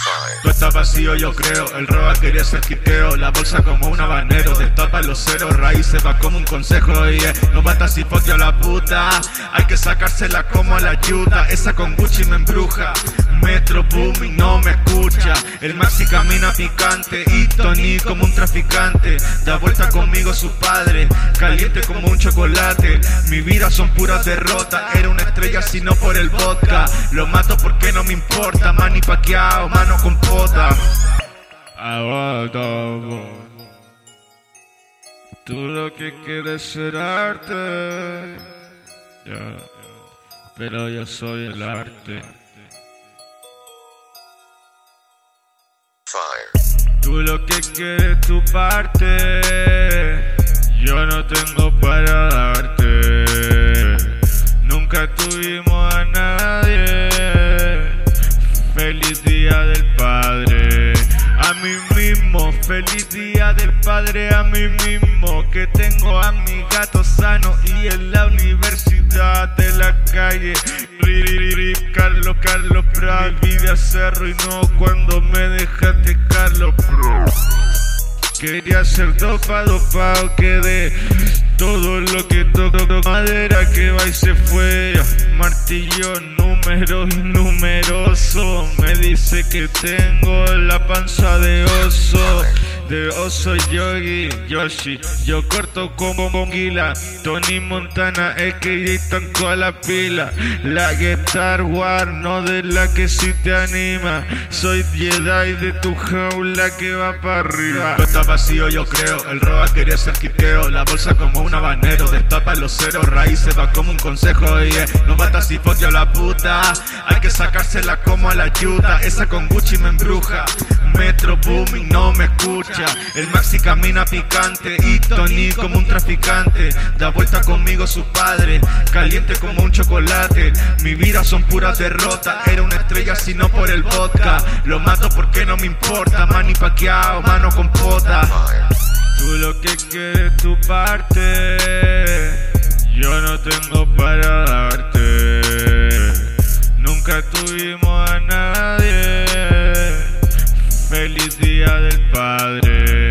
Five. Tú vacío, yo creo. El roba quería ser quiteo. La bolsa como un habanero. Destapa los ceros, raíces va como un consejo. Y no mata si a la puta. Hay que sacársela como la ayuda. Esa con Gucci me embruja. Metro booming no me escucha. El Maxi camina picante. Y Tony como un traficante. Da vuelta conmigo su padre. Caliente como un chocolate. Mi vida son puras derrotas. Era una estrella si no por el vodka. Lo mato porque no me importa. Mani paqueado, mano con pota. Tú lo que quieres ser arte. Ya. Pero yo soy el arte. Tú lo que quieres tu parte. Yo no tengo para darte. Nunca tuvimos a nadie. Feliz día del padre. A mí mismo, feliz día del padre a mí mismo. Que tengo a mi gato sano y en la universidad de la calle. Carlos, Prat. Mi vida se arruinó cuando me dejaste, Carlos Pro. Quería ser dopa, dopado, quedé todo lo que toco, madera que va y se fue. Martillo, número numeroso. Me dice que tengo la panza de oso. De oso yogi, Yoshi. Yo corto como monguila. Tony Montana, es que con la pila. La Guitar War, no de la que sí te anima. Soy Jedi de tu jaula que va para arriba. Tú estás vacío, yo creo. El roba quería ser quiteo. La bolsa como un habanero. Destapa los ceros, raíces va como un consejo. Y eh, no mata si fuck a la puta. Hay que sacársela como a la ayuda. Esa con Gucci me embruja. Metro booming no me escucha. El Maxi camina picante y Tony como un traficante. Da vuelta conmigo su padre, caliente como un chocolate. Mi vida son puras derrotas. Era una estrella si no por el vodka. Lo mato porque no me importa. Mani paqueado, mano con pota. Tú lo que quieres tu parte. Yo no tengo para darte. Nunca tuvimos a nadie feliz día del padre.